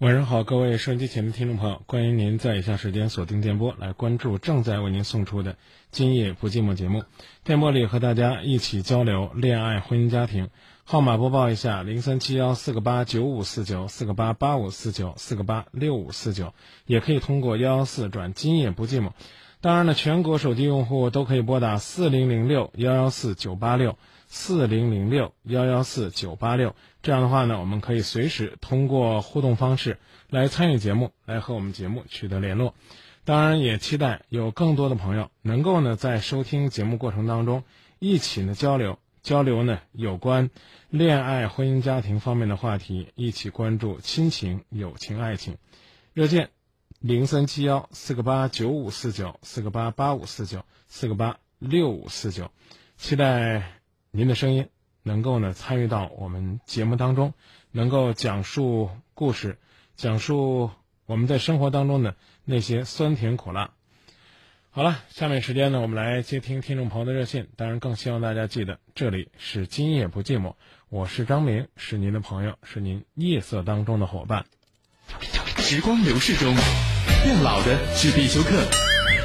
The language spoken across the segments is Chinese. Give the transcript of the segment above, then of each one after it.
晚上好，各位收音机前的听众朋友，欢迎您在以下时间锁定电波来关注正在为您送出的《今夜不寂寞》节目。电波里和大家一起交流恋爱、婚姻、家庭。号码播报一下：零三七幺四个八九五四九四个八八五四九四个八六五四九，也可以通过幺幺四转《今夜不寂寞》。当然了，全国手机用户都可以拨打四零零六幺幺四九八六四零零六幺幺四九八六。这样的话呢，我们可以随时通过互动方式来参与节目，来和我们节目取得联络。当然，也期待有更多的朋友能够呢在收听节目过程当中一起呢交流交流呢有关恋爱、婚姻、家庭方面的话题，一起关注亲情、友情、爱情。热线。零三七幺四个八九五四九四个八八五四九四个八六五四九，期待您的声音能够呢参与到我们节目当中，能够讲述故事，讲述我们在生活当中的那些酸甜苦辣。好了，下面时间呢，我们来接听听众朋友的热线。当然，更希望大家记得，这里是今夜不寂寞，我是张明，是您的朋友，是您夜色当中的伙伴。时光流逝中，变老的是必修课，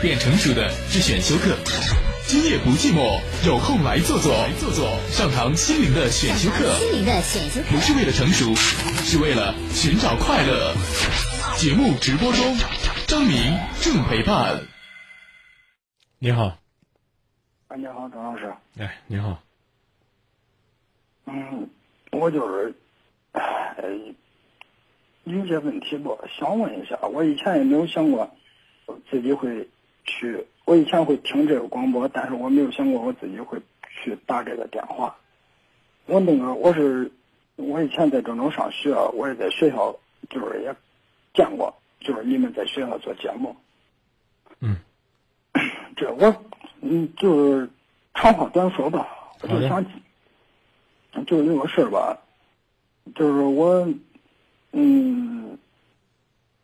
变成熟的是选修课。今夜不寂寞，有空来坐坐，来坐坐，上堂心灵的选修课。心灵的选修课，不是为了成熟，是为了寻找快乐。节目直播中，张明正陪伴。你好，哎，你好，张老师。哎，你好。嗯，我就是，哎。有些问题吧，想问一下。我以前也没有想过自己会去，我以前会听这个广播，但是我没有想过我自己会去打这个电话。我那个我是我以前在郑州上学，我也在学校就是也见过，就是你们在学校做节目。嗯，这我嗯就是长话短说吧，我就想就是有个事儿吧，就是我。嗯，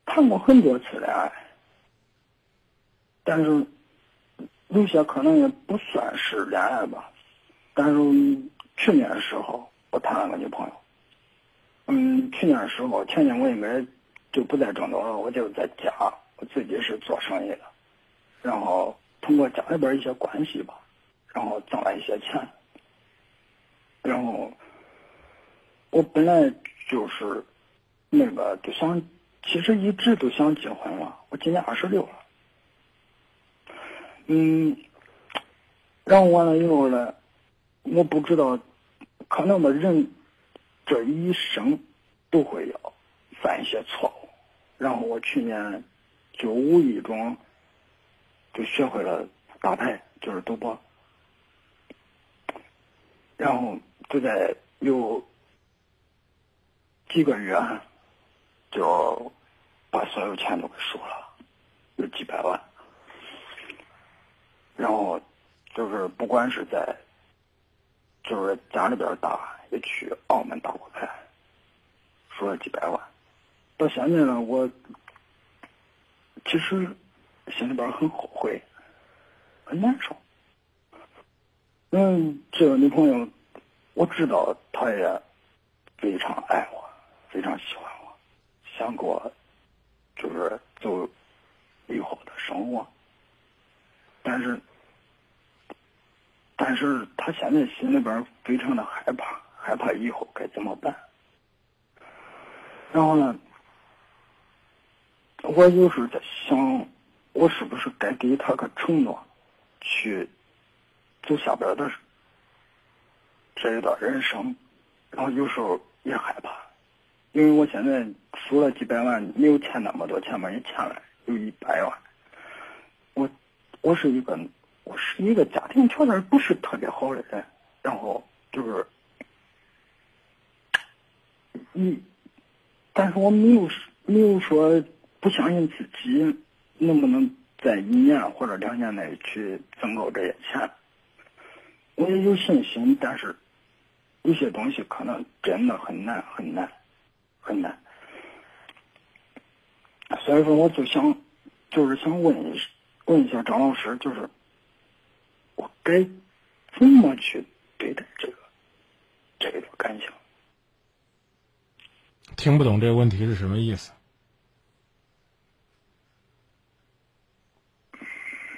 谈过很多次恋爱，但是有些可能也不算是恋爱吧。但是去年时候，我谈了个女朋友。嗯，去年时候，前年我应该就不在郑州了，我就在家，我自己是做生意的，然后通过家里边一些关系吧，然后挣了一些钱，然后我本来就是。那个就想，其实一直都想结婚了。我今年二十六了，嗯，然后完了以后呢，我不知道，可能吧人这一生都会要犯一些错误。然后我去年就无意中就学会了打牌，就是赌博，然后就在有几个月。就把所有钱都给输了，有几百万。然后就是不管是在，就是家里边打，也去澳门打过牌，输了几百万。到现在呢，我其实心里边很后悔，很难受。嗯，这个女朋友，我知道她也非常爱我，非常喜欢我。想过，就是走以后的生活，但是，但是他现在心里边非常的害怕，害怕以后该怎么办。然后呢，我有时候在想，我是不是该给他个承诺，去走下边的这一段人生？然后有时候也害怕。因为我现在输了几百万，没有欠那么多钱吧，也欠了有一百万。我我是一个我是一个家庭条件不是特别好的人，然后就是你，但是我没有没有说不相信自己能不能在一年或者两年内去挣够这些钱。我也有信心，但是有些东西可能真的很难很难。很难，所以说我就想，就是想问一问一下张老师，就是我该怎么去对待这个这个感情？听不懂这个问题是什么意思？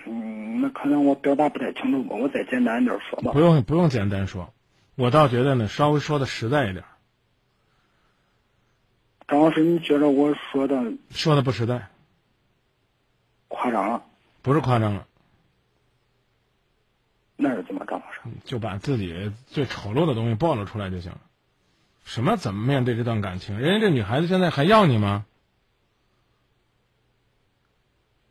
嗯，那可能我表达不太清楚吧，我再简单一点说吧。不用不用简单说，我倒觉得呢，稍微说的实在一点。张老师，你觉得我说的说的不实在？夸张了，不是夸张了，那是怎么，张老师？就把自己最丑陋的东西暴露出来就行了。什么怎么面对这段感情？人家这女孩子现在还要你吗？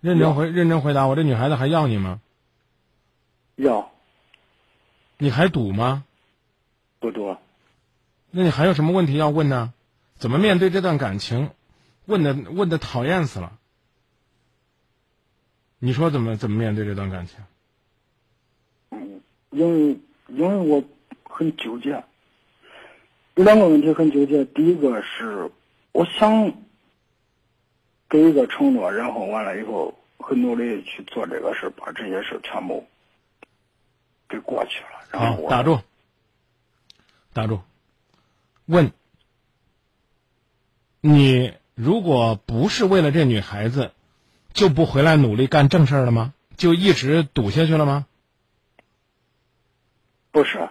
认真回认真回答我，这女孩子还要你吗？要你还赌吗？不多，那你还有什么问题要问呢？怎么面对这段感情？问的问的讨厌死了。你说怎么怎么面对这段感情？嗯，因为因为我很纠结，有两个问题很纠结。第一个是我想给一个承诺，然后完了以后很努力去做这个事，把这些事全部给过去了。然后，我打住，打住。问，你如果不是为了这女孩子，就不回来努力干正事儿了吗？就一直赌下去了吗？不是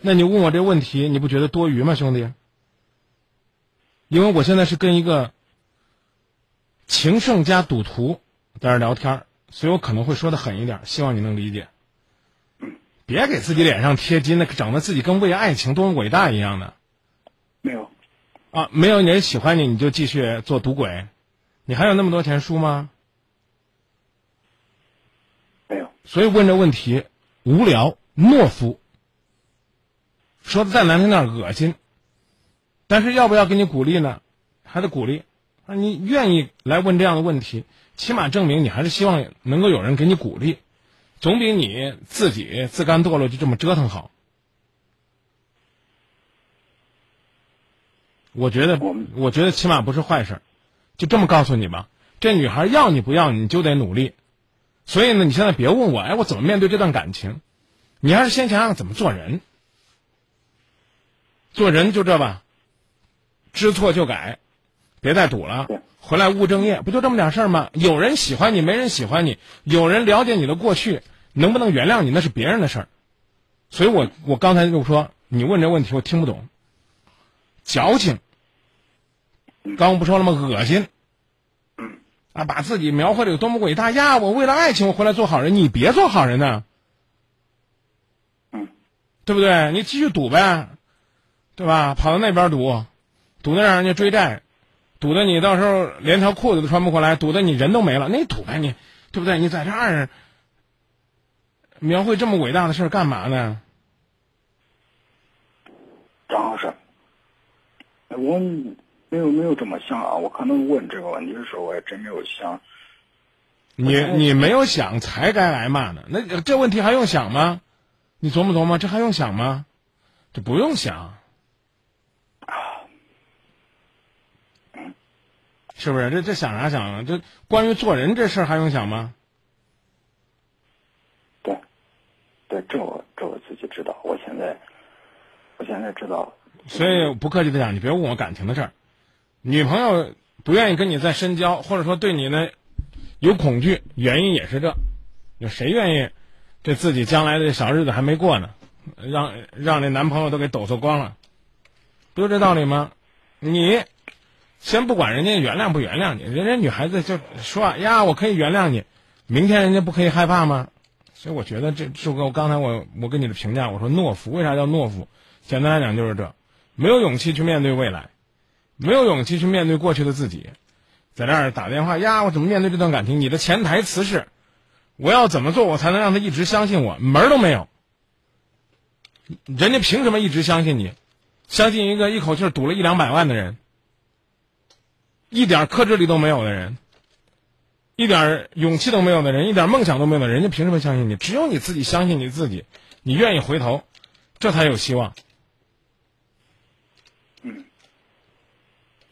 那你问我这问题，你不觉得多余吗，兄弟？因为我现在是跟一个情圣加赌徒在这儿聊天儿，所以我可能会说的狠一点，希望你能理解。别给自己脸上贴金，那整的自己跟为爱情多么伟大一样的没有啊！没有人喜欢你，你就继续做赌鬼，你还有那么多钱输吗？没有所以问这问题无聊、懦夫，说的再难听点儿恶心。但是要不要给你鼓励呢？还得鼓励。啊，你愿意来问这样的问题，起码证明你还是希望能够有人给你鼓励，总比你自己自甘堕落就这么折腾好。我觉得我，我觉得起码不是坏事儿就这么告诉你吧，这女孩要你不要你就得努力。所以呢，你现在别问我，哎，我怎么面对这段感情？你还是先想想怎么做人。做人就这吧，知错就改，别再赌了，回来务正业，不就这么点事儿吗？有人喜欢你，没人喜欢你，有人了解你的过去，能不能原谅你那是别人的事儿。所以我我刚才就说，你问这问题我听不懂，矫情。刚不说了吗？恶心。啊，把自己描绘的有多么伟大呀！我为了爱情，我回来做好人，你别做好人呢，嗯，对不对？你继续赌呗，对吧？跑到那边赌，赌的让人家追债，赌的你到时候连条裤子都穿不过来，赌的你人都没了，那你赌呗你，对不对？你在这儿描绘这么伟大的事儿干嘛呢？张老师，我没有没有这么想啊，我可能问这个问题的时候，我也真没有想。你你没有想才该挨骂呢，那这问题还用想吗？你琢磨琢磨，这还用想吗？这不用想，是不是？这这想啥想啊？这关于做人这事儿还用想吗？对，对，这我这我自己知道，我现在，我现在知道了。所以不客气的讲，你别问我感情的事儿。女朋友不愿意跟你再深交，或者说对你呢有恐惧，原因也是这。有谁愿意这自己将来的小日子还没过呢，让让这男朋友都给抖擞光了，不就这道理吗？你先不管人家原谅不原谅你，人家女孩子就说呀，我可以原谅你，明天人家不可以害怕吗？所以我觉得这就跟我刚才我我跟你的评价，我说懦夫，为啥叫懦夫？简单来讲就是这，没有勇气去面对未来，没有勇气去面对过去的自己，在这儿打电话呀，我怎么面对这段感情？你的潜台词是，我要怎么做我才能让他一直相信我？门儿都没有，人家凭什么一直相信你？相信一个一口气儿赌了一两百万的人，一点克制力都没有的人，一点勇气都没有的人，一点梦想都没有的人，人家凭什么相信你？只有你自己相信你自己，你愿意回头，这才有希望。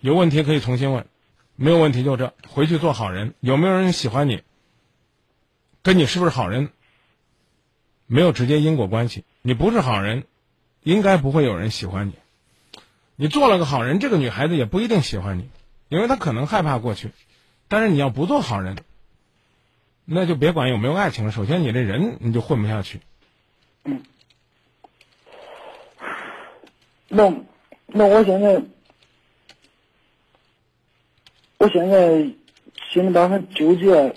有问题可以重新问，没有问题就这，回去做好人。有没有人喜欢你，跟你是不是好人没有直接因果关系。你不是好人，应该不会有人喜欢你。你做了个好人，这个女孩子也不一定喜欢你，因为她可能害怕过去。但是你要不做好人，那就别管有没有爱情了。首先，你这人你就混不下去。嗯。那那我现在，我现在心里边很纠结。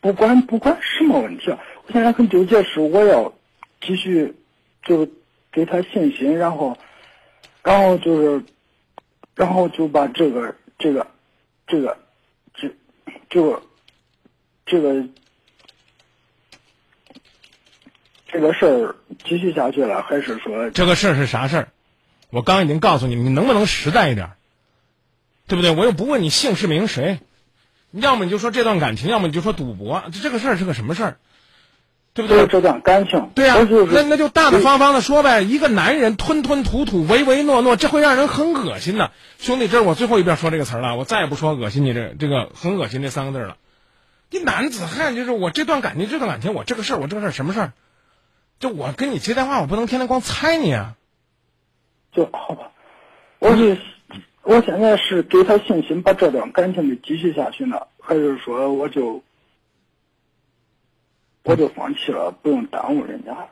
不管不管什么问题啊，我现在很纠结，是我要继续就给他信心，然后，然后就是，然后就把这个这个这个这这个这个这个事儿继续下去了，还是说这个事儿是啥事儿？我刚已经告诉你，你能不能实在一点？对不对？我又不问你姓氏名谁。要么你就说这段感情，要么你就说赌博，这这个事儿是个什么事儿，对不对？这段感情，对呀，那那就大大方方的说呗。一个男人吞吞吐吐、唯唯诺诺，这会让人很恶心的。兄弟，这是我最后一遍说这个词儿了，我再也不说恶心你这这个很恶心这三个字了。一男子汉就是我这段感情，这段感情，我这个事儿，我这个事儿什么事儿？就我跟你接电话，我不能天天光猜你啊。就好吧，我是。我现在是给他信心，把这段感情给继续下去呢，还是说我就我就放弃了，不用耽误人家？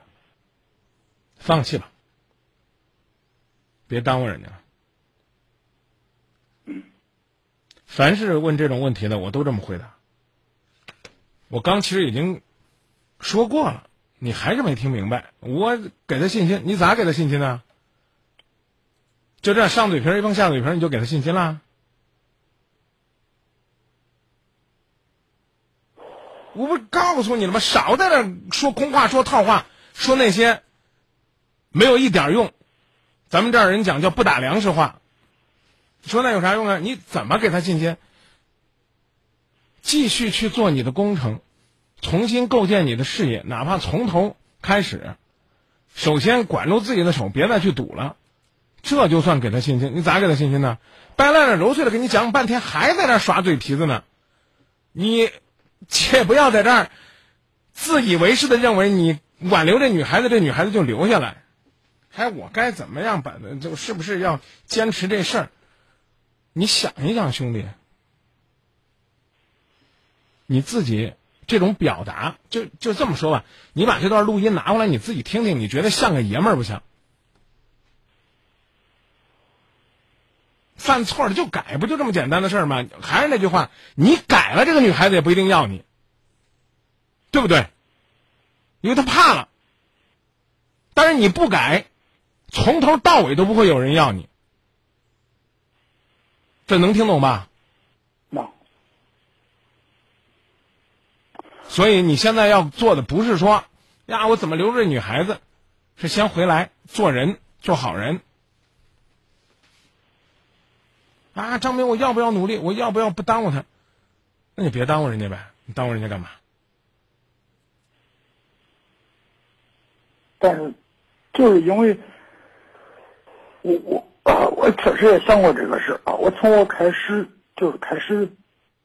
放弃吧，别耽误人家。嗯，凡是问这种问题的，我都这么回答。我刚其实已经说过了，你还是没听明白。我给他信心，你咋给他信心呢？就这样上嘴皮儿一碰下嘴皮儿，你就给他信心了？我不告诉你了吗？少在那说空话、说套话、说那些没有一点用。咱们这儿人讲叫不打粮食话，说那有啥用啊？你怎么给他信心？继续去做你的工程，重新构建你的事业，哪怕从头开始。首先管住自己的手，别再去赌了。这就算给他信心，你咋给他信心呢？掰烂了揉碎了给你讲半天，还在那耍嘴皮子呢。你且不要在这儿自以为是的认为你挽留这女孩子，这女孩子就留下来。还我该怎么样把就是不是要坚持这事儿？你想一想，兄弟，你自己这种表达，就就这么说吧。你把这段录音拿过来，你自己听听，你觉得像个爷们儿不像？犯错了就改，不就这么简单的事儿吗？还是那句话，你改了，这个女孩子也不一定要你，对不对？因为她怕了。但是你不改，从头到尾都不会有人要你。这能听懂吧？能。所以你现在要做的不是说呀，我怎么留着这女孩子，是先回来做人，做好人。啊，张明，我要不要努力？我要不要不耽误他？那你别耽误人家呗，你耽误人家干嘛？但是，就是因为，我我我确实也想过这个事啊。我从我开始就是开始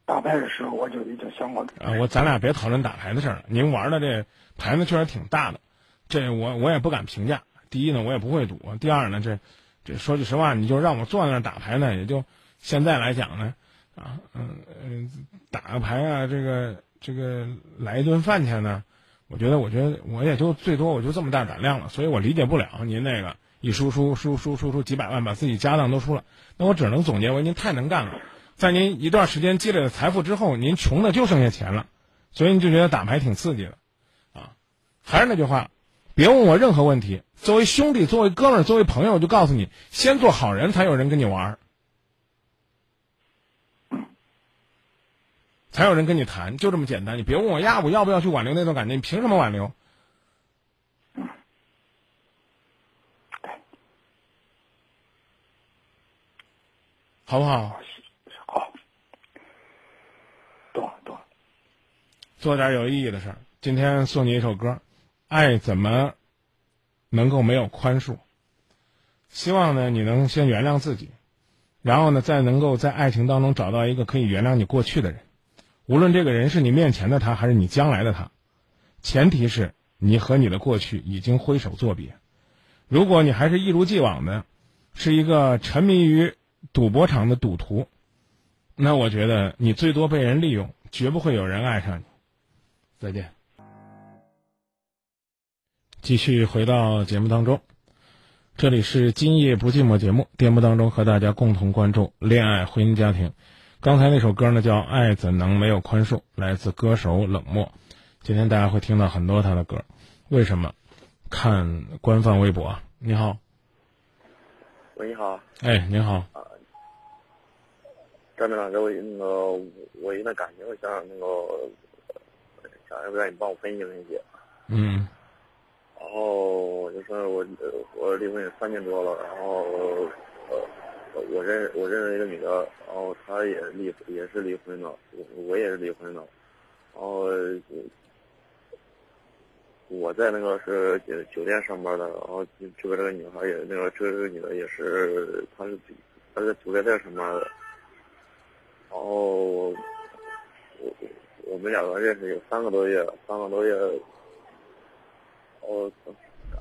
打牌的时候，我就已经想过。啊，我咱俩别讨论打牌的事儿。您玩的这牌子确实挺大的，这我我也不敢评价。第一呢，我也不会赌；第二呢，这这说句实话，你就让我坐在那儿打牌呢，也就。现在来讲呢，啊，嗯嗯，打个牌啊，这个这个来一顿饭钱呢，我觉得，我觉得我也就最多我就这么大胆量了，所以我理解不了您那个一输输输输输输几百万，把自己家当都输了。那我只能总结为您太能干了，在您一段时间积累了财富之后，您穷的就剩下钱了，所以你就觉得打牌挺刺激的，啊，还是那句话，别问我任何问题，作为兄弟，作为哥们儿，作为朋友，就告诉你，先做好人，才有人跟你玩。才有人跟你谈，就这么简单。你别问我呀，我要不要去挽留那段感情？你凭什么挽留？好不好？好，懂了懂了。做点有意义的事儿。今天送你一首歌，《爱怎么能够没有宽恕》。希望呢，你能先原谅自己，然后呢，再能够在爱情当中找到一个可以原谅你过去的人。无论这个人是你面前的他，还是你将来的他，前提是你和你的过去已经挥手作别。如果你还是一如既往的，是一个沉迷于赌博场的赌徒，那我觉得你最多被人利用，绝不会有人爱上你。再见。继续回到节目当中，这里是今夜不寂寞节目，节目当中和大家共同关注恋爱、婚姻、家庭。刚才那首歌呢叫《爱怎能没有宽恕》，来自歌手冷漠。今天大家会听到很多他的歌，为什么？看官方微博。你好，喂，你好，哎，你好，张明老师，我那个我有点感情，我想那个想要不让你帮我分析分析。嗯然后我就说我呃我离婚也三年多了，然后呃我认我认识一个女的，然后她也离也是离婚的，我我也是离婚的，然后我在那个是酒酒店上班的，然后这这个这个女孩也那个这个这个女的也是她是她是酒店店上班的，然后我我们两个认识有三个多月，三个多月。我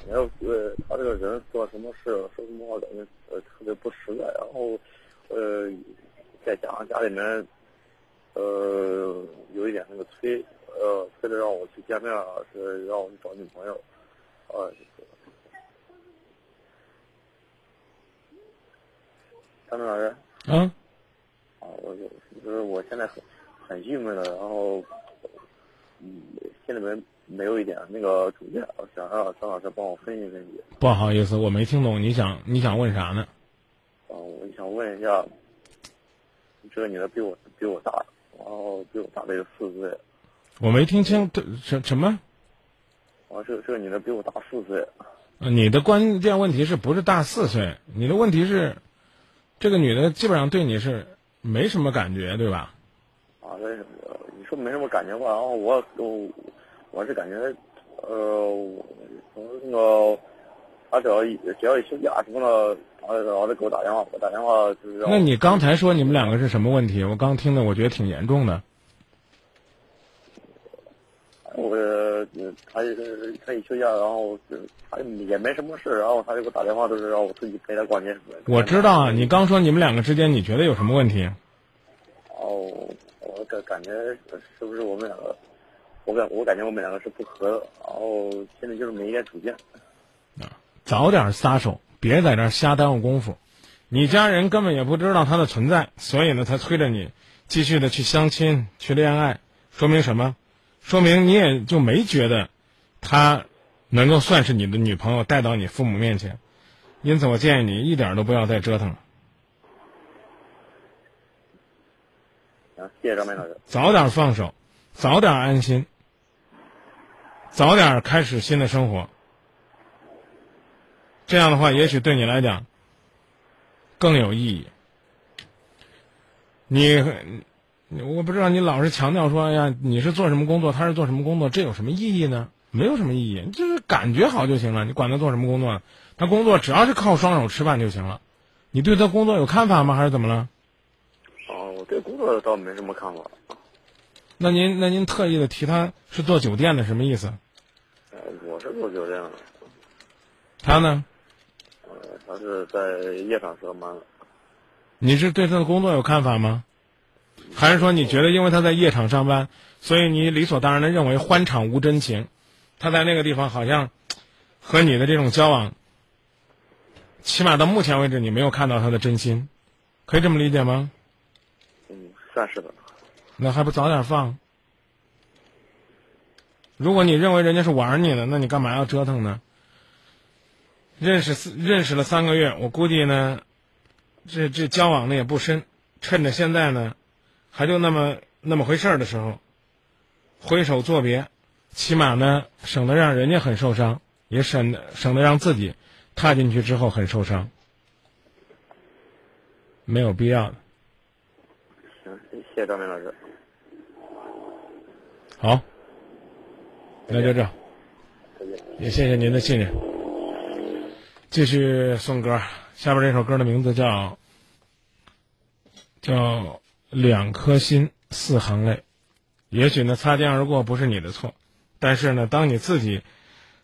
感觉呃，他这个人做什么事说什么话，感觉呃特别不实在。然后呃，再加上家里面呃有一点那个催呃催着让我去见面啊，是让我去找女朋友啊。张明老师嗯，啊，我就就是我现在很很郁闷的，然后嗯心里面。没有一点那个主见，我想让张老师帮我分析分析。不好意思，我没听懂，你想你想问啥呢？啊，我想问一下，这个女的比我比我大，然后比我大了有四岁。我没听清，这什什么？啊，这个这个女的比我大四岁。你的关键问题是不是大四岁？你的问题是，这个女的基本上对你是没什么感觉，对吧？啊，那你说没什么感觉吧？然后我我。我是感觉，呃，从那个，他只要一只要一休假什么的，然后就给我打电话，我打电话就是。那你刚才说你们两个是什么问题？我刚听的，我觉得挺严重的。我他他一休假，然后他也没什么事，然后他就给我打电话，都是让我自己陪他逛街。我知道啊，你刚说你们两个之间，你觉得有什么问题？哦，我感感觉是不是我们两个？我感我感觉我们两个是不和的，然后现在就是没一点主见。啊，早点撒手，别在这儿瞎耽误功夫。你家人根本也不知道他的存在，所以呢，才催着你继续的去相亲、去恋爱。说明什么？说明你也就没觉得他能够算是你的女朋友，带到你父母面前。因此，我建议你一点都不要再折腾了。行，谢谢张梅老师。早点放手，早点安心。早点开始新的生活，这样的话，也许对你来讲更有意义。你，我不知道你老是强调说，哎呀，你是做什么工作，他是做什么工作，这有什么意义呢？没有什么意义，就是感觉好就行了。你管他做什么工作，他工作只要是靠双手吃饭就行了。你对他工作有看法吗？还是怎么了？哦，我对工作倒没什么看法。那您那您特意的提他是做酒店的什么意思？呃，我是做酒店的。他呢？呃，他是在夜场上班。你是对他的工作有看法吗？还是说你觉得因为他在夜场上班，所以你理所当然的认为欢场无真情？他在那个地方好像和你的这种交往，起码到目前为止你没有看到他的真心，可以这么理解吗？嗯，算是的。那还不早点放？如果你认为人家是玩你的，那你干嘛要折腾呢？认识认识了三个月，我估计呢，这这交往的也不深。趁着现在呢，还就那么那么回事儿的时候，挥手作别，起码呢，省得让人家很受伤，也省得省得让自己踏进去之后很受伤，没有必要的。行，谢谢张明老师。好，那就这，也谢谢您的信任。继续送歌，下边这首歌的名字叫叫两颗心四行泪。也许呢，擦肩而过不是你的错，但是呢，当你自己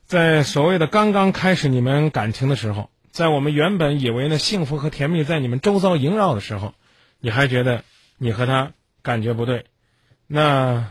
在所谓的刚刚开始你们感情的时候，在我们原本以为呢幸福和甜蜜在你们周遭萦绕的时候，你还觉得你和他感觉不对，那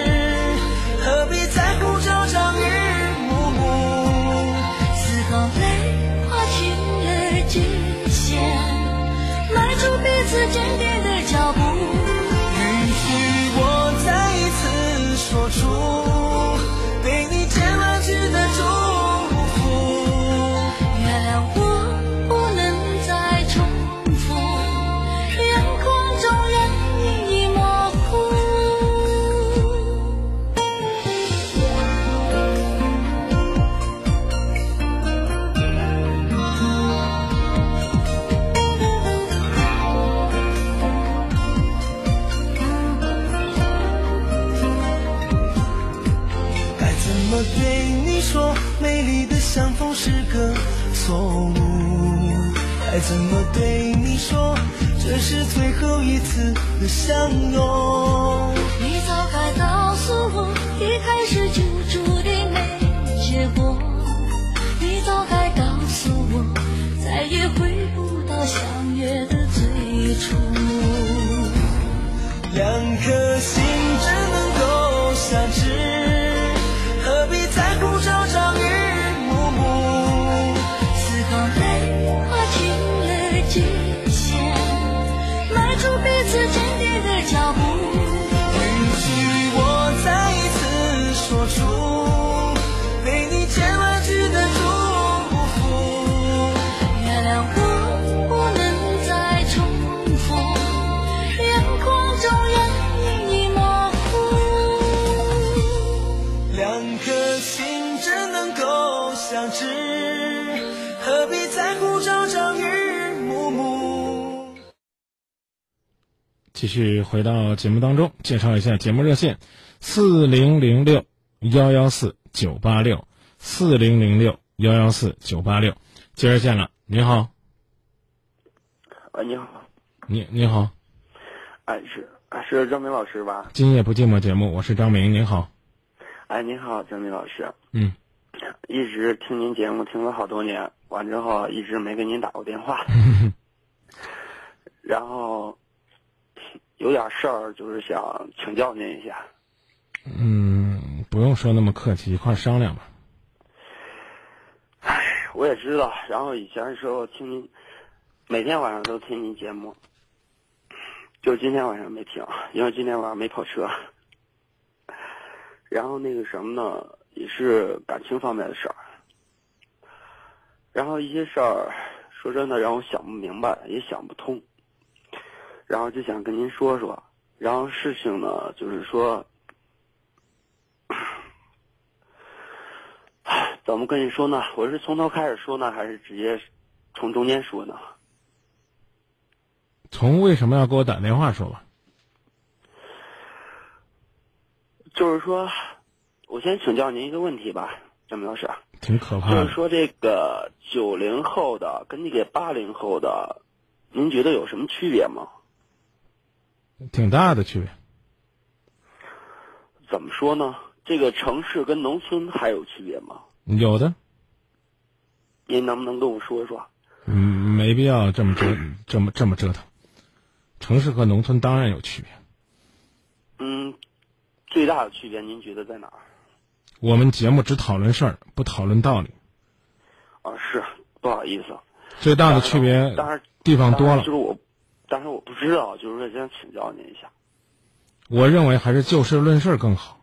怎么对你说？这是最后一次的相拥。你早该告诉我，一开始就注定没结果。你早该告诉我，再也回不到相约的最初。两颗心只能够相，继续回到节目当中，介绍一下节目热线：四零零六幺幺四九八六，四零零六幺幺四九八六。接热线了，您好，喂，你好，你你好，哎是哎是张明老师吧？今夜不寂寞节目，我是张明，您好，哎，您好，张明老师，嗯，一直听您节目听了好多年，完之后一直没给您打过电话，然后有点事儿，就是想请教您一下。嗯，不用说那么客气，一块儿商量吧。哎，我也知道，然后以前的时候听您，每天晚上都听您节目，就今天晚上没听，因为今天晚上没跑车。然后那个什么呢，也是感情方面的事儿。然后一些事儿，说真的让我想不明白，也想不通。然后就想跟您说说，然后事情呢，就是说，怎么跟你说呢？我是从头开始说呢，还是直接从中间说呢？从为什么要给我打电话说吧。就是说，我先请教您一个问题吧，张明老师。挺可怕的。就是说，这个九零后的跟这个八零后的，您觉得有什么区别吗？挺大的区别。怎么说呢？这个城市跟农村还有区别吗？有的，您能不能跟我说说？嗯，没必要这么折，这么这么折腾。城市和农村当然有区别。嗯，最大的区别您觉得在哪儿？我们节目只讨论事儿，不讨论道理。啊，是不好意思，最大的区别当然地方多了就。是我，但是我不知道，就是说想请教您一下。我认为还是就事论事更好，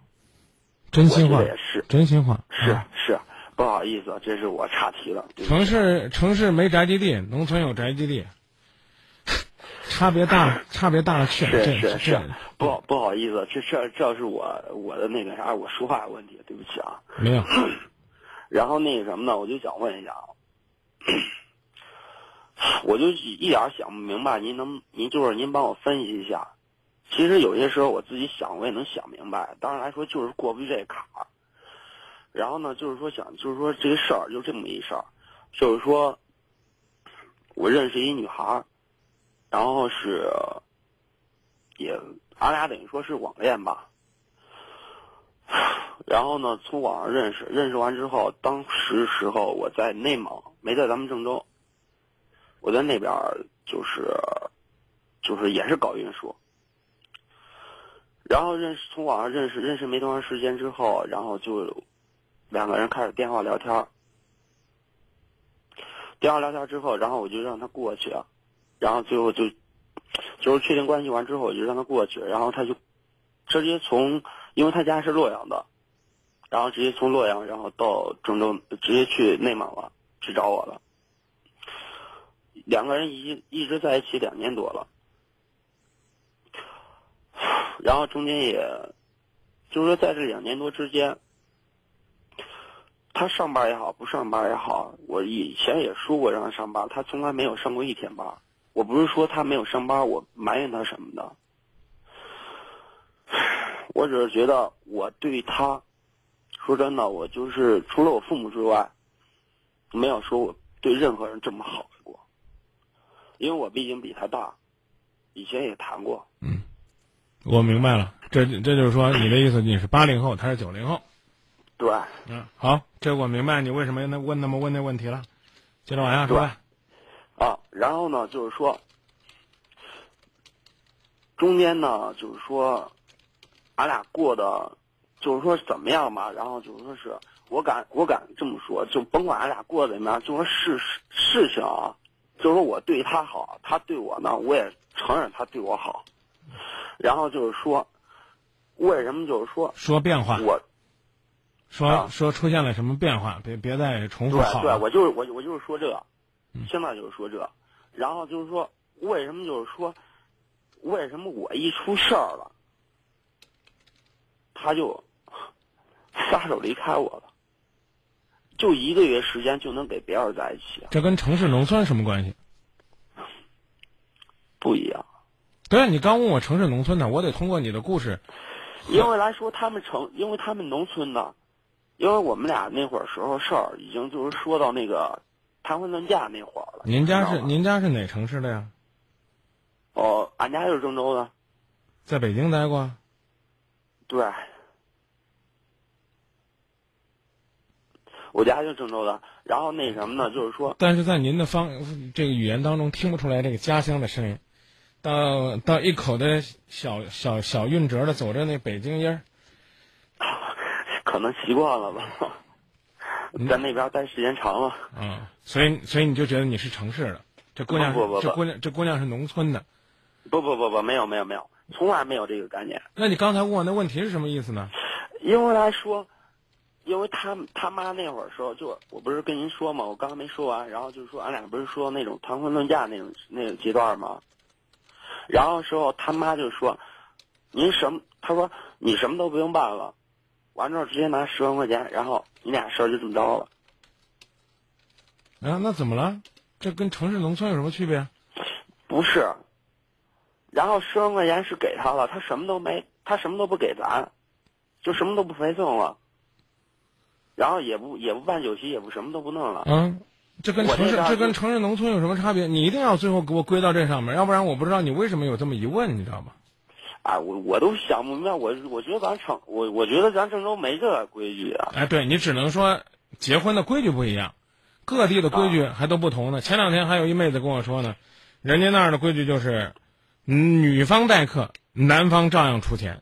真心话也是，真心话。是啊是，不好意思，这是我岔题了。城市城市没宅基地，农村有宅基地，差别大，差别大了去是是是，不好不好意思，这这这是我我的那个啥，我说话有问题，对不起啊。没有。然后那个什么呢，我就想问一下啊，我就一点想不明白，您能您就是您帮我分析一下。其实有些时候我自己想我也能想明白，当然来说就是过不去这坎儿。然后呢，就是说想就是说这个事儿就这么一事儿，就是说我认识一女孩儿，然后是也俺俩等于说是网恋吧。然后呢，从网上认识，认识完之后，当时时候我在内蒙，没在咱们郑州。我在那边就是，就是也是搞运输。然后认识，从网上认识，认识没多长时间之后，然后就两个人开始电话聊天。电话聊天之后，然后我就让他过去，然后最后就就是确定关系完之后，我就让他过去，然后他就直接从，因为他家是洛阳的，然后直接从洛阳，然后到郑州，直接去内蒙了，去找我了。两个人一一直在一起两年多了，然后中间也，就是说在这两年多之间，他上班也好，不上班也好，我以前也说过让他上班，他从来没有上过一天班。我不是说他没有上班，我埋怨他什么的，我只是觉得我对他，说真的，我就是除了我父母之外，没有说我对任何人这么好。因为我毕竟比他大，以前也谈过。嗯我明白了，这这就是说你的意思，你是八零后，他是九零后。对，嗯，好，这我明白你为什么那问那么问那问题了。接着往下说。啊，然后呢，就是说，中间呢，就是说，俺俩过的，就是说怎么样吧，然后就是说是我敢，我敢这么说，就甭管俺俩过得怎么样，就说事事情啊，就是说我对他好，他对我呢，我也承认他对我好，然后就是说，为什么就是说说变化，我说、啊说出现了什么变化，别别再重复对对，我就是我我就是说这，个现在就是说这个，然后就是说为什么就是说，为什么我一出事儿了，他就 撒手离开我了，就一个月时间就能给别人在一起，这跟城市农村什么关系？不一样。对啊，你刚问我城市农村的，我得通过你的故事。因为来说他们城，因为他们农村的，因为我们俩那会儿时候事儿已经就是说到那个谈婚论嫁那会儿了。您家是您家是哪城市的呀？哦，俺家就是郑州的，在北京待过？对。我家就郑州的，然后那什么呢，就是说，但是在您的方这个语言当中听不出来这个家乡的声音，到到一口的小小小韵折的走着那北京音儿，可能习惯了吧，你在那边待时间长了。嗯，所以所以你就觉得你是城市的，这姑娘是不不不这姑娘这姑娘是农村的，不不不不，没有没有没有，从来没有这个概念。那你刚才问我那问题是什么意思呢？因为来说，因为他他妈那会儿时候，就我不是跟您说嘛，我刚刚没说完，然后就是说俺俩不是说那种谈婚论嫁那种那种阶段吗？然后时候他妈就说，您什么？他说你什么都不用办了，完之后直接拿十万块钱，然后你俩事儿就这么着了。啊，那怎么了？这跟城市农村有什么区别？不是，然后十万块钱是给他了，他什么都没，他什么都不给咱，就什么都不陪送了，然后也不也不办酒席，也不什么都不弄了。嗯，这跟城市这跟城市农村有什么差别？你一定要最后给我归到这上面，要不然我不知道你为什么有这么一问，你知道吗？啊，我我都想不明白，我我觉得咱城，我我觉得咱郑州没这个规矩啊。哎，对你只能说结婚的规矩不一样，各地的规矩还都不同呢。前两天还有一妹子跟我说呢，人家那儿的规矩就是，嗯女方待客，男方照样出钱。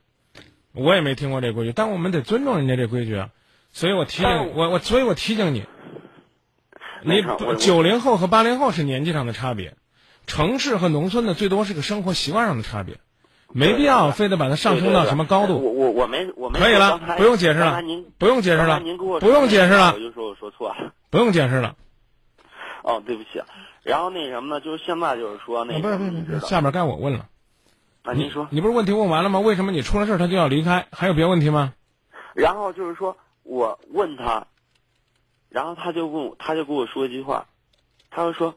我也没听过这规矩，但我们得尊重人家这规矩啊。所以我提醒我我，所以我提醒你，你九零后和八零后是年纪上的差别，城市和农村的最多是个生活习惯上的差别，没必要非得把它上升到什么高度。我我我没我没可以了不用解释了不用解释了不用解释了我就说我说错了。不用解释了。哦，对不起。然后那什么呢？就是现在就是说那啊不是个，下边该我问了。啊，您说。你不是问题问完了吗？为什么你出了事儿他就要离开？还有别问题吗？然后就是说我问他，然后他就问我，他就跟我说一句话，他就说，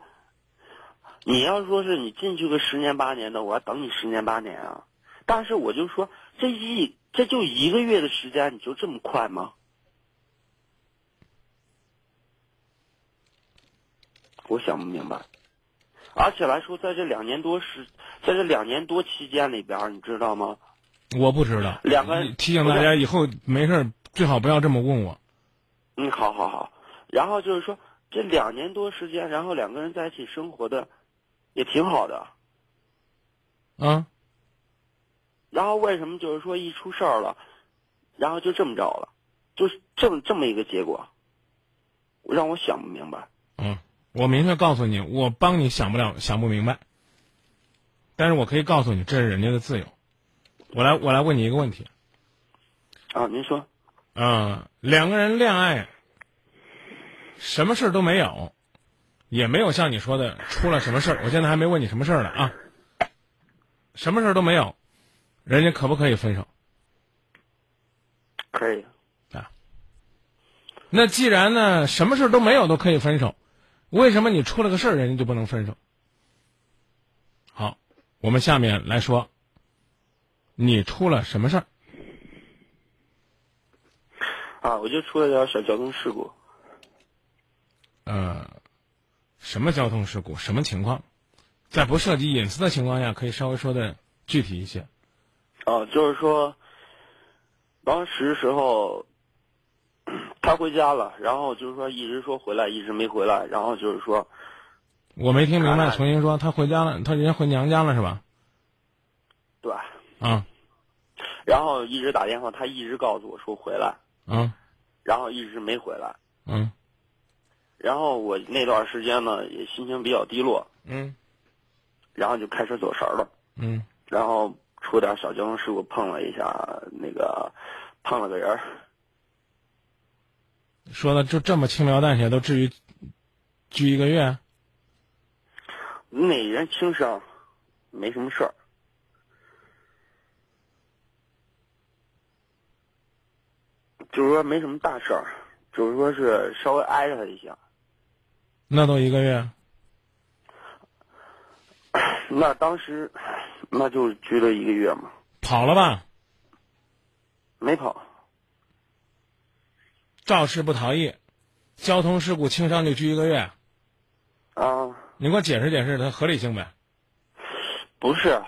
你要说是你进去个十年八年的，我要等你十年八年啊。但是我就说这一这就一个月的时间，你就这么快吗？我想不明白。而且来说，在这两年多时，在这两年多期间里边儿，你知道吗？我不知道。两个提醒大家以后没事儿最好不要这么问我。嗯，好好好。然后就是说，这两年多时间，然后两个人在一起生活的也挺好的。啊，然后为什么就是说一出事儿了，然后就这么着了，就是这么这么一个结果，让我想不明白。嗯，我明确告诉你，我帮你想不了想不明白，但是我可以告诉你，这是人家的自由。我来，我来问你一个问题。啊，您说，嗯，两个人恋爱，什么事儿都没有，也没有像你说的出了什么事儿。我现在还没问你什么事儿呢啊，什么事儿都没有，人家可不可以分手？可以啊。那既然呢，什么事儿都没有都可以分手，为什么你出了个事儿，人家就不能分手？好，我们下面来说，你出了什么事儿？啊，我就出了点小交通事故。呃，什么交通事故？什么情况？在不涉及隐私的情况下，可以稍微说的具体一些。啊，就是说，当时时候他回家了，然后就是说一直说回来，一直没回来，然后就是说，我没听明白，啊重新说。他回家了，他人家回娘家了是吧？对，啊然后一直打电话，他一直告诉我说回来，啊然后一直没回来，嗯。然后我那段时间呢也心情比较低落，嗯。然后就开始走神儿了，嗯。然后出点小交通事故，碰了一下那个碰了个人儿，说的就这么轻描淡写，都至于拘一个月？那人轻伤，没什么事儿。就是说没什么大事儿，就是说是稍微挨着他一下。那都一个月？那当时，那就拘了一个月嘛，跑了吧？没跑。肇事不逃逸，交通事故轻伤就拘一个月？啊，你给我解释解释它合理性呗？不是，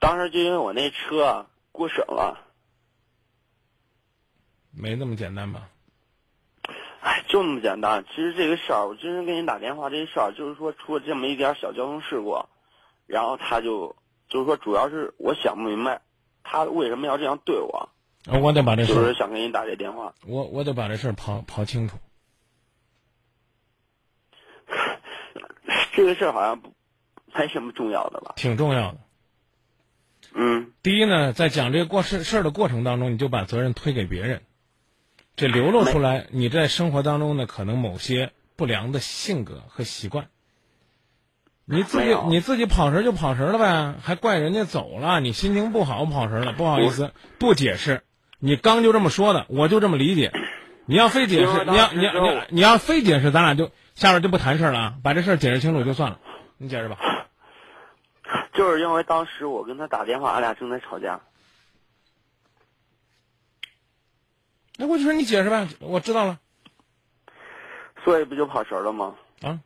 当时就因为我那车啊过审了，没那么简单吧？哎，就那么简单。其实这个事儿，我今天给你打电话，这事儿就是说出了这么一点小交通事故，然后他就就是说，主要是我想不明白，他为什么要这样对我，啊我得把这事就是儿，想给你打这电话。我我得把这事儿刨刨清楚。这个事儿好像不没什么重要的吧？挺重要的。嗯，第一呢，在讲这个过事事儿的过程当中，你就把责任推给别人，这流露出来你在生活当中呢，可能某些不良的性格和习惯。你自己你自己跑神儿就跑神儿了呗，还怪人家走了，你心情不好跑神儿了，不好意思，不解释，你刚就这么说的，我就这么理解。你要非解释，你要你你要你要非解释，咱俩就下边就不谈事儿了啊，把这事儿解释清楚就算了。你解释吧。就是因为当时我跟他打电话，俺俩正在吵架。那我就说你解释呗，我知道了。所以不就跑神儿了吗？啊，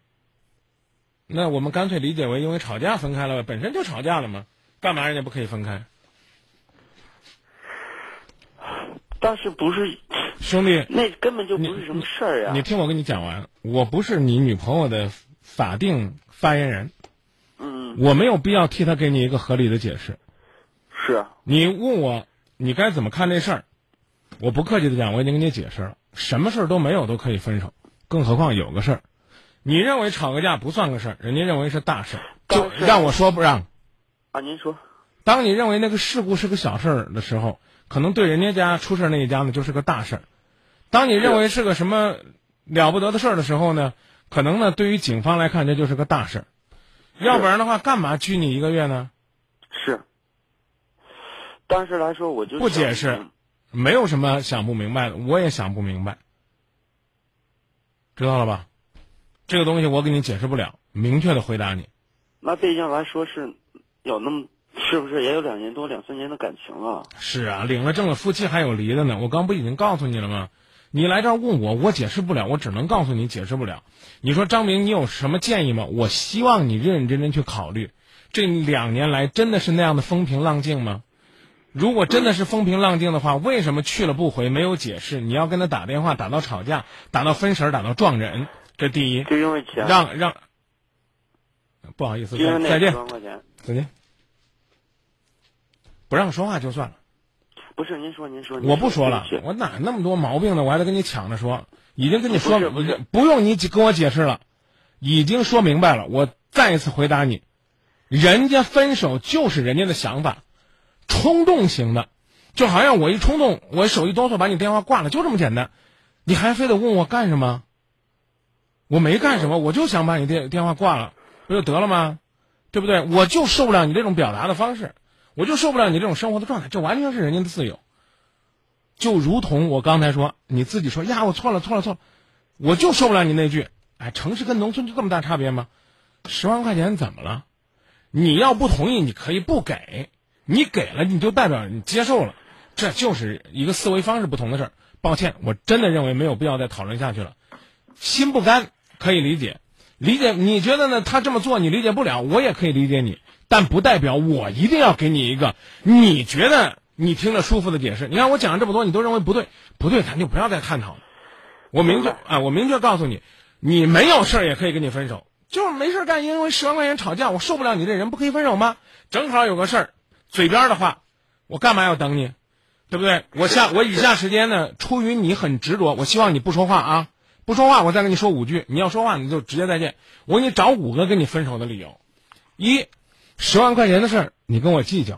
那我们干脆理解为因为吵架分开了呗，本身就吵架了嘛，干嘛人家不可以分开？但是不是兄弟，那根本就不是什么事儿呀？你听我跟你讲完，我不是你女朋友的法定发言人，嗯，我没有必要替她给你一个合理的解释。是啊你问我你该怎么看这事儿，我不客气的讲，我已经跟你解释了，什么事儿都没有都可以分手，更何况有个事儿，你认为吵个架不算个事儿，人家认为是大事儿，就让我说不让。啊，您说当你认为那个事故是个小事儿的时候，可能对人家家出事儿那一家呢就是个大事儿。当你认为是个什么了不得的事儿的时候呢，可能呢对于警方来看这就是个大事儿。要不然的话，干嘛拘你一个月呢？是。当时来说，我就不解释，没有什么想不明白的，我也想不明白，知道了吧？这个东西我给你解释不了，明确的回答你。那毕竟来说是有那么，是不是也有两年多、两三年的感情了？是啊，领了证了，夫妻还有离的呢。我刚不已经告诉你了吗？你来这儿问我，我解释不了，我只能告诉你解释不了。你说张明，你有什么建议吗？我希望你认认真真去考虑。这两年来真的是那样的风平浪静吗？如果真的是风平浪静的话，为什么去了不回，没有解释？你要跟他打电话，打到吵架，打到分神，打到撞人，这第一。就因为钱，让让，不好意思，再见。再见。不让说话就算了。不是您说，您说，您我不说了我哪那么多毛病呢？我还得跟你抢着说，已经跟你说，不用你跟我解释了，已经说明白了。我再一次回答你，人家分手就是人家的想法，冲动型的，就好像我一冲动，我手一哆嗦把你电话挂了，就这么简单，你还非得问我干什么？我没干什么，我就想把你电电话挂了，不就得了吗？对不对？我就受不了你这种表达的方式，我就受不了你这种生活的状态，这完全是人家的自由。就如同我刚才说，你自己说呀，我错了，错了，错了，我就受不了你那句，哎，城市跟农村就这么大差别吗？十万块钱怎么了？你要不同意，你可以不给，你给了，你就代表你接受了，这就是一个思维方式不同的事儿。抱歉，我真的认为没有必要再讨论下去了。心不甘可以理解，理解你觉得呢？他这么做你理解不了，我也可以理解你，但不代表我一定要给你一个你觉得你听着舒服的解释。你看我讲了这么多，你都认为不对，不对，咱就不要再探讨了。我明确啊，我明确告诉你，你没有事儿也可以跟你分手，就是没事儿干，因为十万块钱吵架，我受不了你这人，不可以分手吗？正好有个事儿，嘴边的话，我干嘛要等你？对不对？我下我以下时间呢，出于你很执着，我希望你不说话啊，不说话，我再跟你说五句。你要说话，你就直接再见。我给你找五个跟你分手的理由：一，十万块钱的事儿你跟我计较；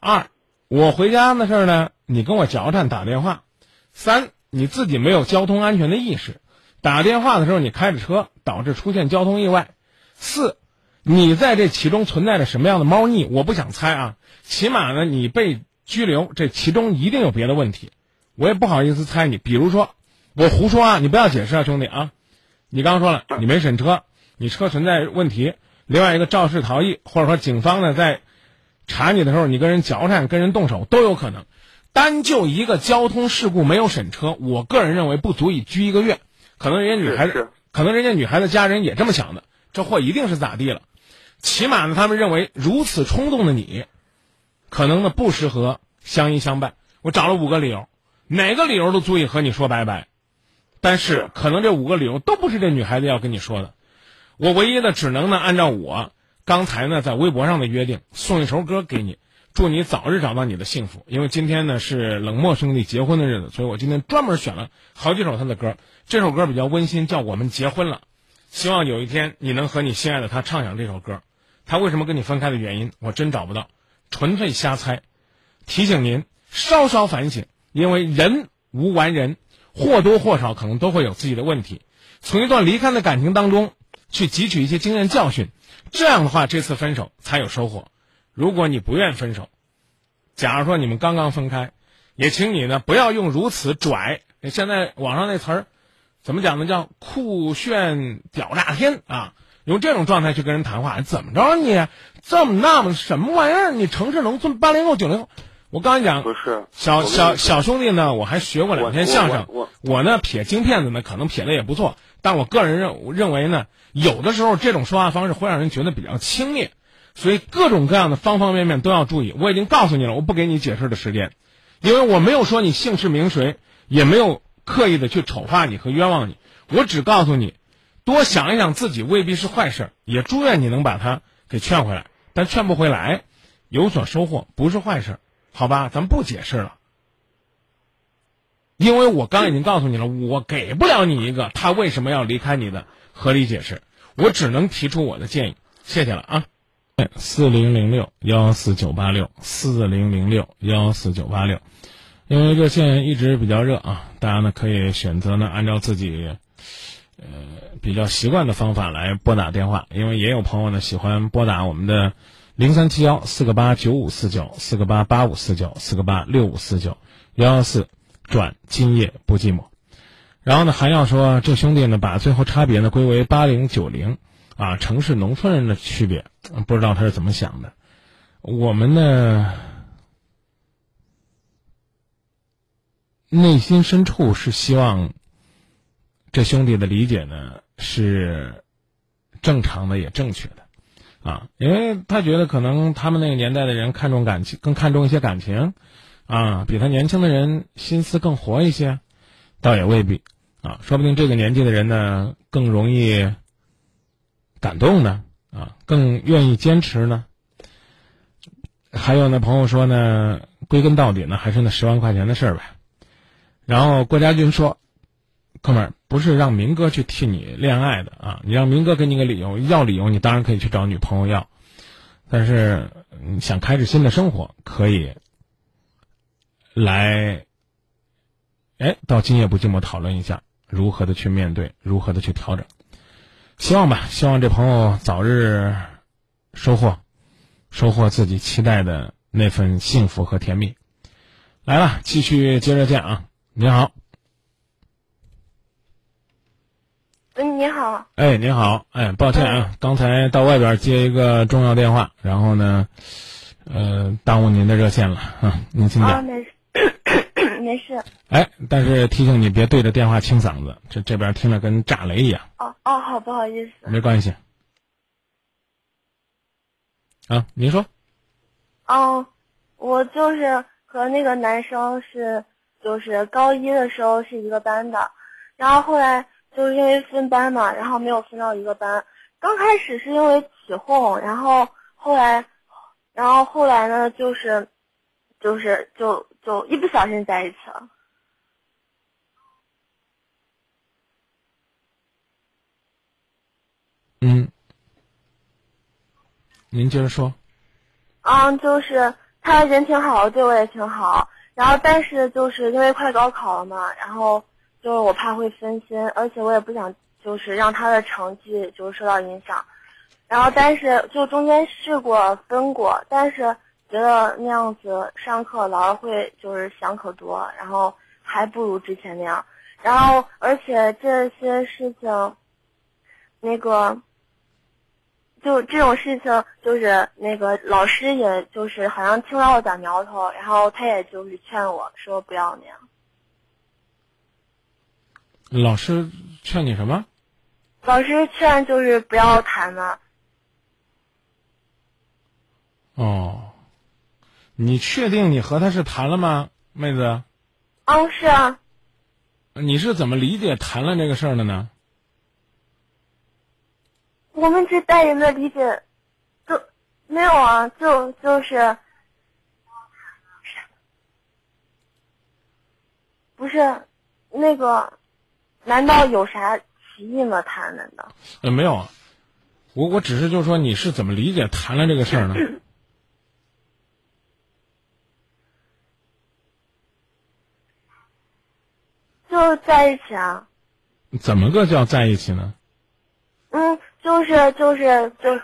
二，我回家的事儿呢，你跟我嚼颤打电话；三，你自己没有交通安全的意识，打电话的时候你开着车导致出现交通意外；四，你在这其中存在着什么样的猫腻？我不想猜啊，起码呢，你被拘留，这其中一定有别的问题，我也不好意思猜你。比如说，我胡说啊，你不要解释啊，兄弟啊！你刚说了，你没审车，你车存在问题，另外一个肇事逃逸，或者说警方呢在查你的时候，你跟人交战、跟人动手都有可能。单就一个交通事故没有审车，我个人认为不足以拘一个月。可能人家女孩子可能人家女孩子家人也这么想的，这货一定是咋地了。起码呢，他们认为如此冲动的你，可能呢不适合相依相伴。我找了五个理由，哪个理由都足以和你说拜拜。但是可能这五个理由都不是这女孩子要跟你说的。我唯一的只能呢按照我刚才呢在微博上的约定，送一首歌给你，祝你早日找到你的幸福。因为今天呢是冷漠兄弟结婚的日子，所以我今天专门选了好几首他的歌。这首歌比较温馨，叫《我们结婚了》。希望有一天你能和你心爱的他唱响这首歌。他为什么跟你分开的原因，我真找不到，纯粹瞎猜。提醒您稍稍反省，因为人无完人，或多或少可能都会有自己的问题。从一段离开的感情当中去汲取一些经验教训，这样的话，这次分手才有收获。如果你不愿分手，假如说你们刚刚分开，也请你呢不要用如此拽。现在网上那词儿怎么讲呢？叫酷炫屌炸天啊！用这种状态去跟人谈话，怎么着你这么那么什么玩意儿？你城市农村八零后九零后，我刚才讲不是小小小兄弟呢，我还学过两天相声。我我呢撇京片子呢，可能撇的也不错，但我个人认认为呢，有的时候这种说话方式会让人觉得比较轻蔑，所以各种各样的方方面面都要注意。我已经告诉你了，我不给你解释的时间，因为我没有说你姓氏名谁，也没有刻意的去丑化你和冤枉你，我只告诉你，多想一想自己未必是坏事，也祝愿你能把他给劝回来，但劝不回来，有所收获不是坏事，好吧？咱不解释了。因为我刚已经告诉你了，我给不了你一个他为什么要离开你的合理解释，我只能提出我的建议。谢谢了啊。四零零六幺四九八六四零零六幺四九八六，因为热线一直比较热啊，大家呢可以选择呢按照自己呃比较习惯的方法来拨打电话，因为也有朋友呢喜欢拨打我们的零三七幺四个八九五四九四个八八五四九四个八六五四九幺幺四转今夜不寂寞。然后呢，还要说这兄弟呢把最后差别呢归为八零九零，啊城市农村人的区别，不知道他是怎么想的。我们呢，内心深处是希望这兄弟的理解呢是正常的，也正确的。啊，因为他觉得可能他们那个年代的人看重感情，更看重一些感情，啊，比他年轻的人心思更活一些，倒也未必，啊，说不定这个年纪的人呢更容易感动呢，啊，更愿意坚持呢。还有呢，朋友说呢，归根到底呢还是那十万块钱的事儿呗。然后郭家军说。哥们儿，不是让明哥去替你恋爱的啊！你让明哥给你个理由，要理由你当然可以去找女朋友要，但是你想开始新的生活，可以来，哎，到今夜不寂寞讨论一下如何的去面对，如何的去调整。希望吧，希望这朋友早日收获，收获自己期待的那份幸福和甜蜜。来了，继续接着见啊！你好。嗯，你好。哎，你好，哎，抱歉啊，刚才到外边接一个重要电话，然后呢，呃，耽误您的热线了啊，您请讲。啊，没事，没事。哎，但是提醒你别对着电话清嗓子，这这边听着跟炸雷一样。哦哦，好，不好意思。没关系。啊，您说。哦，我就是和那个男生是，就是高一的时候是一个班的，然后后来。就是因为分班嘛，然后没有分到一个班。刚开始是因为起哄，然后后来，然后后来呢，就是，就是就就一不小心在一起了。嗯，您接着说。嗯，就是他人挺好，对我也挺好。然后，但是就是因为快高考了嘛，然后。就是我怕会分心，而且我也不想就是让他的成绩就是受到影响，然后但是就中间试过分过，但是觉得那样子上课老师会就是想可多，然后还不如之前那样，然后而且这些事情，那个，就这种事情就是那个老师也就是好像听到了点苗头，然后他也就是劝我说不要那样。老师劝你什么？老师劝就是不要谈了。哦，你确定你和他是谈了吗，妹子？嗯，是啊。你是怎么理解谈了这个事儿的呢？我们这代人的理解，就没有啊，就就是，不是那个。难道有啥歧义吗？谈的？呃，没有，我我只是就说你是怎么理解谈了这个事儿呢？就在一起啊。怎么个叫在一起呢？嗯，就是就是就，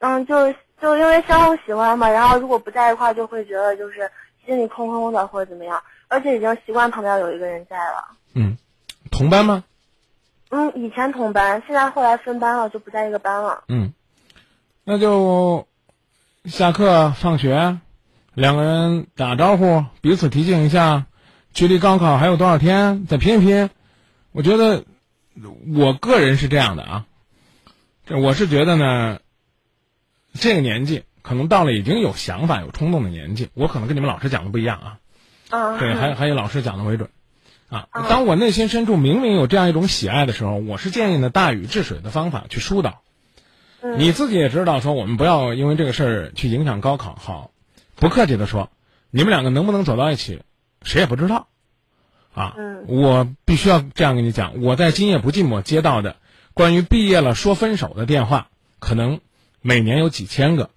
嗯，就就因为相互喜欢嘛，然后如果不在一块儿，就会觉得就是心里空空的或者怎么样，而且已经习惯旁边有一个人在了。嗯。同班吗？嗯，以前同班，现在后来分班了，就不在一个班了。嗯，那就下课放学，两个人打招呼，彼此提醒一下，距离高考还有多少天，再拼一拼。我觉得，我个人是这样的啊，这我是觉得呢，这个年纪可能到了已经有想法、有冲动的年纪，我可能跟你们老师讲的不一样啊。啊。对，还还有老师讲的为准。啊，当我内心深处明明有这样一种喜爱的时候，我是建议呢大禹治水的方法去疏导。你自己也知道，说我们不要因为这个事儿去影响高考。好，不客气的说，你们两个能不能走到一起，谁也不知道。啊，我必须要这样跟你讲，我在今夜不寂寞接到的关于毕业了说分手的电话，可能每年有几千个，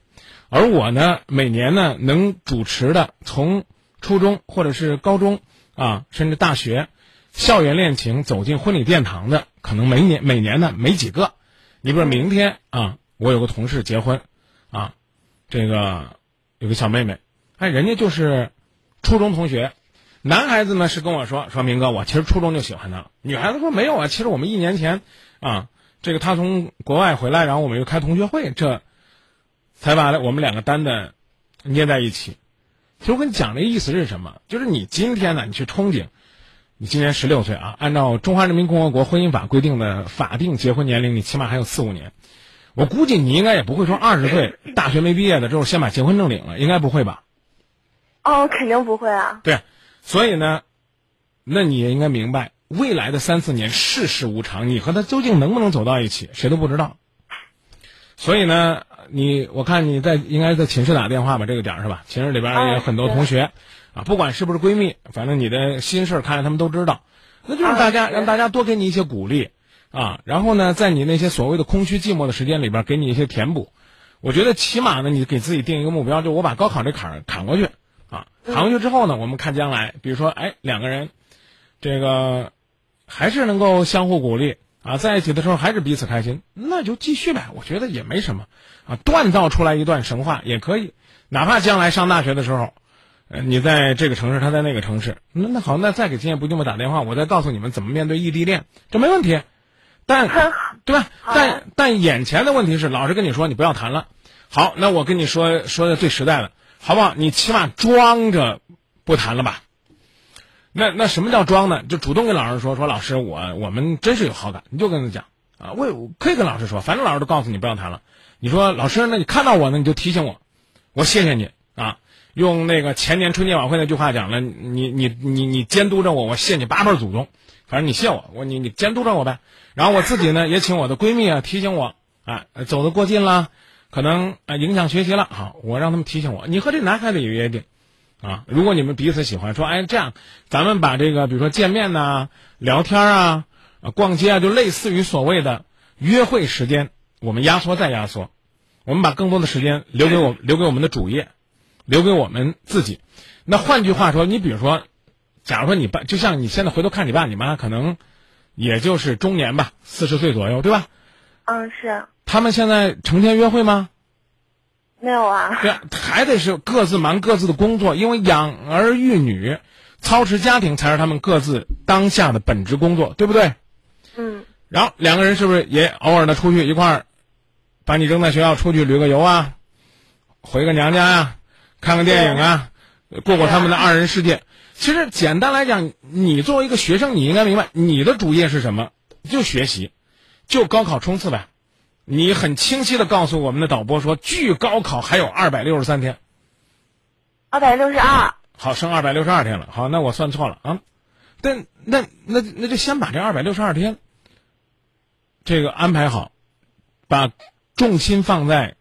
而我呢，每年呢能主持的从初中或者是高中。啊，甚至大学，校园恋情走进婚礼殿堂的，可能每年每年呢没几个。你比如明天啊，我有个同事结婚，啊，这个有个小妹妹，哎，人家就是初中同学。男孩子呢是跟我说说明哥，我其实初中就喜欢她。女孩子说没有啊，其实我们一年前啊这个他从国外回来，然后我们又开同学会，这才把我们两个单的捏在一起。其实我跟你讲这意思是什么？就是你今天呢，你去憧憬，你今年十六岁啊，按照中华人民共和国婚姻法规定的法定结婚年龄，你起码还有四五年。我估计你应该也不会说二十岁大学没毕业的之后先把结婚证领了，应该不会吧？哦，肯定不会啊。对，所以呢，那你也应该明白，未来的三四年世事无常，你和他究竟能不能走到一起，谁都不知道。所以呢，你我看你在应该在寝室打电话吧，这个点儿是吧？寝室里边也有很多同学，啊，不管是不是闺蜜，反正你的心事儿看来他们都知道，那就是大家让大家多给你一些鼓励，啊，然后呢，在你那些所谓的空虚寂寞的时间里边给你一些填补。我觉得起码呢，你给自己定一个目标，就我把高考这坎儿砍过去，啊，砍过去之后呢，我们看将来，比如说，哎，两个人，这个还是能够相互鼓励。啊，在一起的时候还是彼此开心，那就继续呗。我觉得也没什么，啊，锻造出来一段神话也可以。哪怕将来上大学的时候，呃，你在这个城市，他在那个城市，那那好，那再给今夜不寂寞打电话，我再告诉你们怎么面对异地恋，这没问题。但对吧？但但眼前的问题是，老师跟你说你不要谈了。好，那我跟你说说的最实在的，好不好？你起码装着不谈了吧。那那什么叫装呢？就主动跟老师说说，老师我我们真是有好感，你就跟他讲啊，我可以跟老师说，反正老师都告诉你不要谈了。你说老师，那你看到我呢，你就提醒我，我谢谢你啊。用那个前年春节晚会那句话讲了，你你你你监督着我，我谢你八辈祖宗。反正你谢我，我你你监督着我呗。然后我自己呢，也请我的闺蜜啊提醒我啊，走得过近了，可能啊影响学习了，好，我让他们提醒我。你和这男孩子有约定。啊，如果你们彼此喜欢，说哎这样，咱们把这个比如说见面呐、聊天啊、逛街啊，就类似于所谓的约会时间，我们压缩再压缩，我们把更多的时间留给我留给我们的主业，留给我们自己。那换句话说，你比如说，假如说你爸，就像你现在回头看你爸你妈，可能也就是中年吧，四十岁左右，对吧？嗯，是。他们现在成天约会吗？没有啊，对，还得是各自忙各自的工作，因为养儿育女、操持家庭才是他们各自当下的本职工作，对不对？嗯。然后两个人是不是也偶尔的出去一块儿，把你扔在学校出去旅个游啊，回个娘家呀，看个电影啊，过过他们的二人世界。其实简单来讲，你作为一个学生，你应该明白你的主业是什么，就学习，就高考冲刺呗。你很清晰的告诉我们的导播说，距高考还有二百六十三天，二百六十二。好，剩二百六十二天了。好，那我算错了啊。但那那那就先把这二百六十二天，这个安排好，把重心放在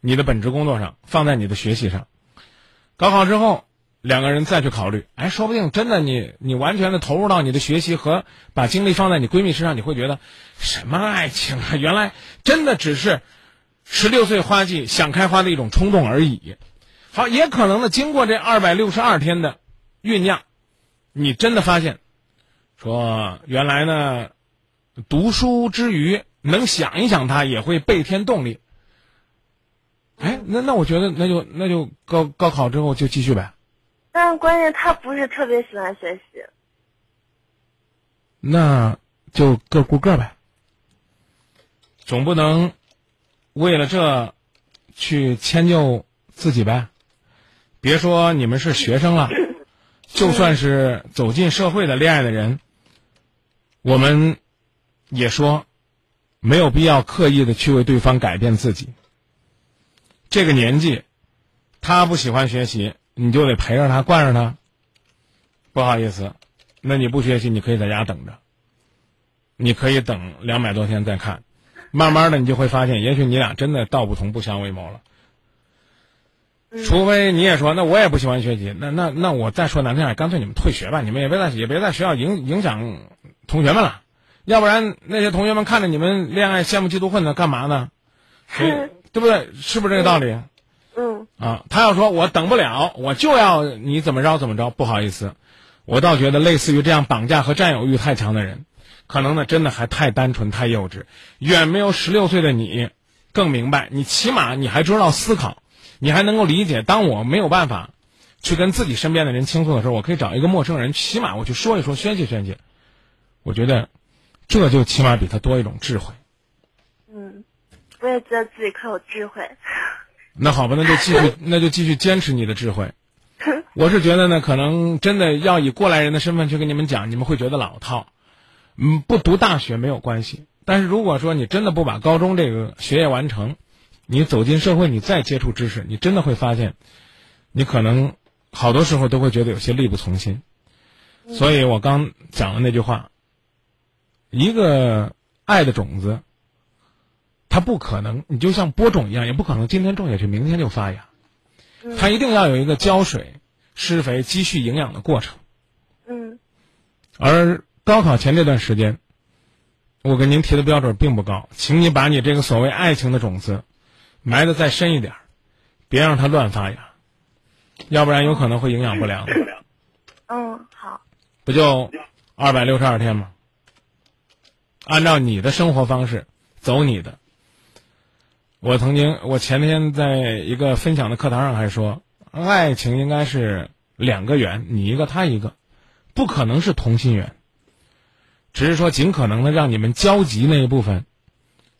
你的本职工作上，放在你的学习上。高考之后。两个人再去考虑，哎，说不定真的你你完全的投入到你的学习和把精力放在你闺蜜身上，你会觉得什么爱情啊？原来真的只是十六岁花季想开花的一种冲动而已。好，也可能呢，经过这二百六十二天的酝酿，你真的发现，说原来呢，读书之余能想一想他，也会倍添动力。哎，那那我觉得那就那就高高考之后就继续呗。但关键他不是特别喜欢学习，那就各顾各呗，总不能为了这去迁就自己呗。别说你们是学生了，就算是走进社会的恋爱的人，我们也说没有必要刻意的去为对方改变自己。这个年纪，他不喜欢学习。你就得陪着他，惯着他。不好意思，那你不学习，你可以在家等着。你可以等两百多天再看，慢慢的你就会发现，也许你俩真的道不同不相为谋了。除非你也说，那我也不喜欢学习，那那那我再说难听点，干脆你们退学吧，你们也别在也别在学校影影响同学们了。要不然那些同学们看着你们恋爱羡慕嫉妒恨的，干嘛呢？对不对？是不是这个道理？啊，他要说我等不了，我就要你怎么着怎么着，不好意思，我倒觉得类似于这样绑架和占有欲太强的人，可能呢真的还太单纯太幼稚，远没有十六岁的你更明白。你起码你还知道思考，你还能够理解。当我没有办法去跟自己身边的人倾诉的时候，我可以找一个陌生人，起码我去说一说，宣泄宣泄。我觉得这就起码比他多一种智慧。嗯我也觉得自己可有智慧。那好吧，那就继续，那就继续坚持你的智慧。我是觉得呢，可能真的要以过来人的身份去跟你们讲，你们会觉得老套。嗯，不读大学没有关系，但是如果说你真的不把高中这个学业完成，你走进社会，你再接触知识，你真的会发现，你可能好多时候都会觉得有些力不从心。所以我刚讲的那句话，一个爱的种子，它不可能，你就像播种一样，也不可能今天种下去，明天就发芽。它一定要有一个浇水、施肥、积蓄营养的过程。嗯而高考前这段时间，我跟您提的标准并不高，请你把你这个所谓爱情的种子埋得再深一点儿，别让它乱发芽，要不然有可能会营养不良。嗯，好。不就二百六十二天吗？按照你的生活方式走你的。我曾经，我前天在一个分享的课堂上还说，爱情应该是两个圆，你一个他一个，不可能是同心圆。只是说尽可能的让你们交集那一部分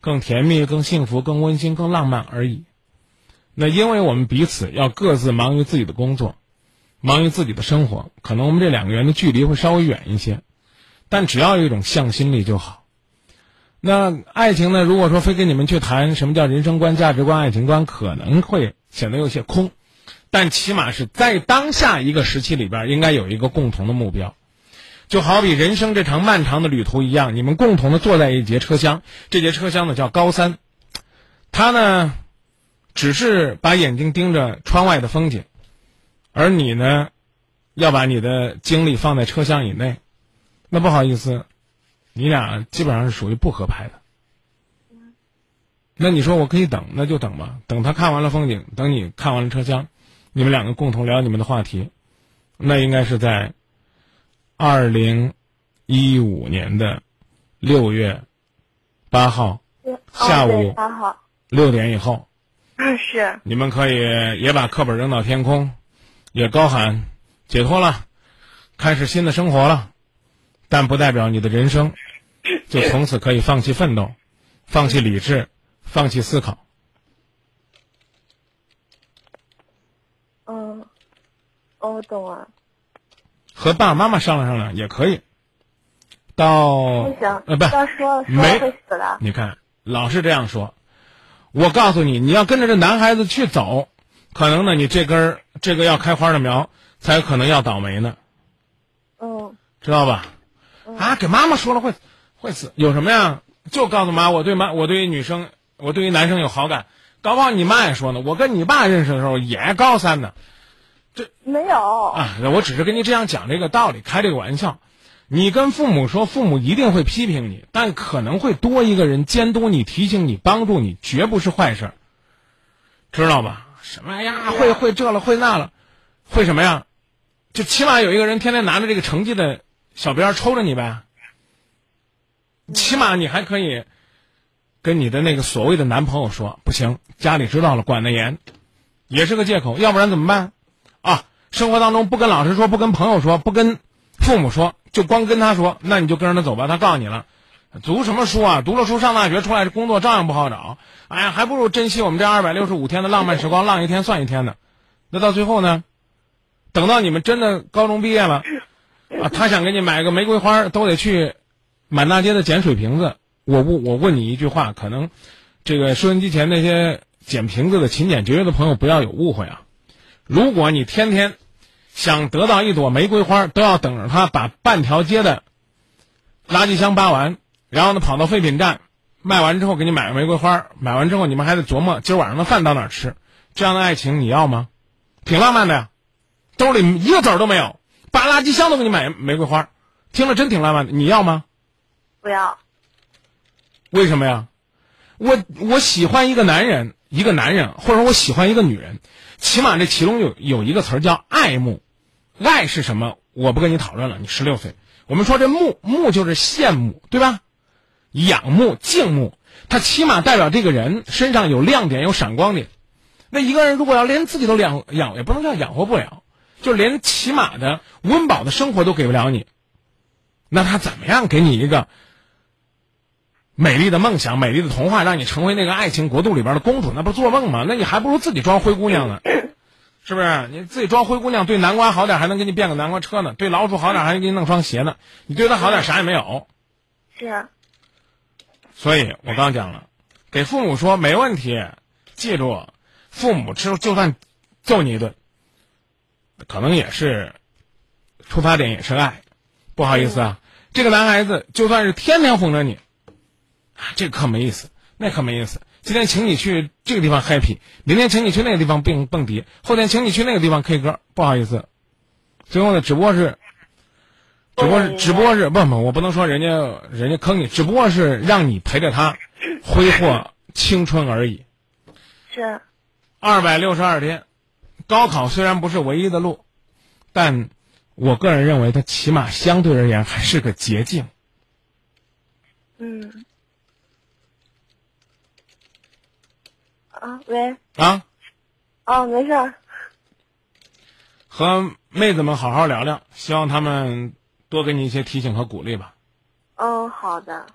更甜蜜、更幸福、更温馨、更浪漫而已。那因为我们彼此要各自忙于自己的工作，忙于自己的生活，可能我们这两个人的距离会稍微远一些，但只要有一种向心力就好。那爱情呢？如果说非跟你们去谈什么叫人生观、价值观、爱情观，可能会显得有些空，但起码是在当下一个时期里边，应该有一个共同的目标。就好比人生这场漫长的旅途一样，你们共同的坐在一节车厢，这节车厢呢叫高三，他呢只是把眼睛盯着窗外的风景，而你呢要把你的精力放在车厢以内，那不好意思，你俩基本上是属于不合拍的。那你说我可以等，那就等吧，等他看完了风景，等你看完了车厢，你们两个共同聊你们的话题，那应该是在。二零一五年的六月八号下午六点以后，是你们可以也把课本扔到天空，也高喊解脱了，开始新的生活了，但不代表你的人生 就从此可以放弃奋斗，放弃理智，放弃思考。嗯，我懂了。和爸爸妈妈商量商量也可以。到不行，呃不要说说没会死的。你看老是这样说，我告诉你，你要跟着这男孩子去走，可能呢你这根儿这个要开花的苗才有可能要倒霉呢，嗯知道吧？啊，给妈妈说了会会死，有什么呀？就告诉妈，我对妈我对于女生我对于男生有好感，搞不好你妈也说呢。我跟你爸认识的时候也高三呢。这没有啊，我只是跟你这样讲这个道理，开这个玩笑。你跟父母说，父母一定会批评你，但可能会多一个人监督你、提醒你、帮助你，绝不是坏事，知道吧？什么呀？会会这了，会那了，会什么呀？就起码有一个人天天拿着这个成绩的小鞭抽着你呗。起码你还可以跟你的那个所谓的男朋友说，不行，家里知道了，管得严，也是个借口。要不然怎么办？啊，生活当中不跟老师说，不跟朋友说，不跟父母说，就光跟他说，那你就跟着他走吧。他告诉你了，读什么书啊？读了书上大学出来，工作照样不好找。哎呀，还不如珍惜我们这二百六十五天的浪漫时光，浪一天算一天呢。那到最后呢？等到你们真的高中毕业了，啊，他想给你买个玫瑰花，都得去满大街的捡水瓶子。我问，我问你一句话，可能这个收音机前那些捡瓶子的勤俭节约的朋友不要有误会啊。如果你天天想得到一朵玫瑰花，都要等着他把半条街的垃圾箱扒完，然后呢跑到废品站卖完之后给你买个玫瑰花，买完之后你们还得琢磨今儿晚上的饭到哪儿吃，这样的爱情你要吗？挺浪漫的呀，兜里一个子儿都没有，扒垃圾箱都给你买玫瑰花，听了真挺浪漫的，你要吗？不要。为什么呀？我我喜欢一个男人，一个男人，或者我喜欢一个女人。起码这其中有有一个词儿叫爱慕，爱是什么？我不跟你讨论了。你十六岁，我们说这慕慕就是羡慕，对吧？仰慕、敬慕，它起码代表这个人身上有亮点、有闪光点。那一个人如果要连自己都养养，也不能叫养活不了，就连起码的温饱的生活都给不了你，那他怎么样给你一个美丽的梦想、美丽的童话，让你成为那个爱情国度里边的公主，那不是做梦吗？那你还不如自己装灰姑娘呢，是不是？你自己装灰姑娘，对南瓜好点，还能给你变个南瓜车呢；对老鼠好点，还能给你弄双鞋呢。你对他好点，啥也没有。是啊，所以我刚讲了，给父母说没问题，记住，父母吃就算揍你一顿，可能也是出发点也是爱。不好意思啊，这个男孩子就算是天天哄着你，啊，这可没意思，那可没意思。今天请你去这个地方 happy，明天请你去那个地方蹦蹦迪，后天请你去那个地方 K 歌。不好意思，最后呢，只不过是，只不过是，只不过是，不不，我不能说人家人家坑你，只不过是让你陪着他挥霍青春而已。是，二百六十二天，高考虽然不是唯一的路，但我个人认为它起码相对而言还是个捷径。嗯。啊，喂。啊。哦，没事儿。和妹子们好好聊聊，希望她们多给你一些提醒和鼓励吧。嗯，好的。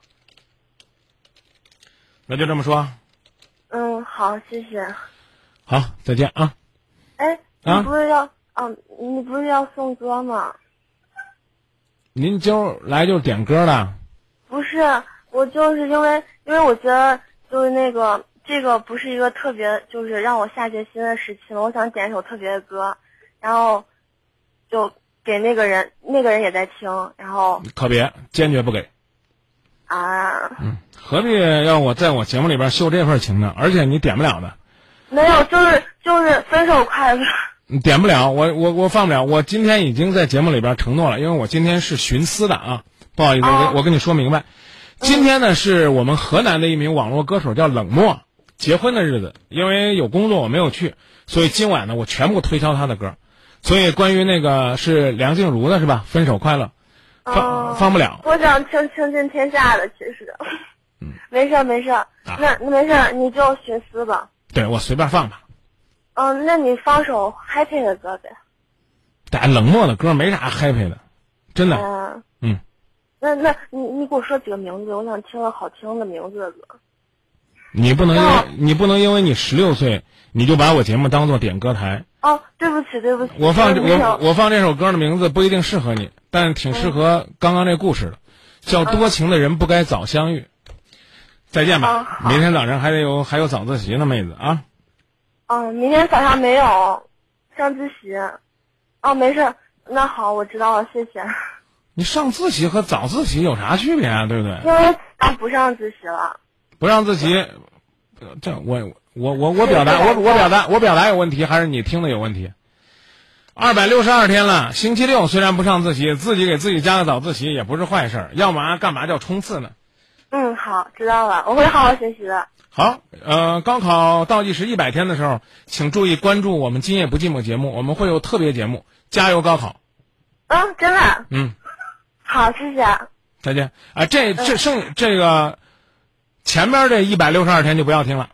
那就这么说。嗯，好，谢谢。好，再见啊。哎，你不是要啊？你不是要送歌吗？您今儿来就是点歌的？不是，我就是因为因为我觉得就是那个这个不是一个特别就是让我下决心的时期嘛，我想点一首特别的歌，然后就给那个人，那个人也在听，然后特别，坚决不给。啊。嗯，何必要我在我节目里边秀这份情呢？而且你点不了的。没有，就是就是分手快乐。点不了，我我我放不了。我今天已经在节目里边承诺了，因为我今天是寻思的啊，不好意思，我跟我跟你说明白，今天呢是我们河南的一名网络歌手叫冷漠结婚的日子，因为有工作我没有去，所以今晚呢我全部推销他的歌，所以关于那个是梁静茹的是吧？分手快乐，放放不了。我想听《倾尽天下》的，其实，嗯，没事没事，那那没事，你就寻思吧。对我随便放吧。嗯，那你放首 happy 的歌呗。打冷漠的歌没啥 happy 的，真的。嗯。嗯。那那你你给我说几个名字，我想听个好听的名字的歌。你不能因为你不能因为你十六岁，你就把我节目当做点歌台。哦，对不起对不起。我放我我放这首歌的名字不一定适合你，但挺适合刚刚这故事的，叫《多情的人不该早相遇》。再见吧，明天早上还得有还有早自习呢，妹子啊。嗯，明天早上没有上自习。哦，没事，那好，我知道了，谢谢。你上自习和早自习有啥区别啊？对不对？因为不上自习了。不上自习，这我我我我表达我我表达我表达有问题，还是你听的有问题？二百六十二天了，星期六虽然不上自习，自己给自己加个早自习也不是坏事。要嘛干嘛叫冲刺呢？嗯，好，知道了，我会好好学习的。好，呃，高考倒计时一百天的时候，请注意关注我们《今夜不寂寞》节目，我们会有特别节目，加油高考！嗯，真的。嗯，好，谢谢。再见啊！这这剩这个前边这一百六十二天就不要听了，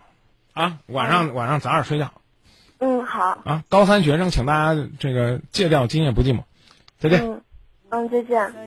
啊，晚上晚上早点睡觉。嗯，好。啊，高三学生，请大家这个戒掉《今夜不寂寞》，再见。嗯，嗯，再见。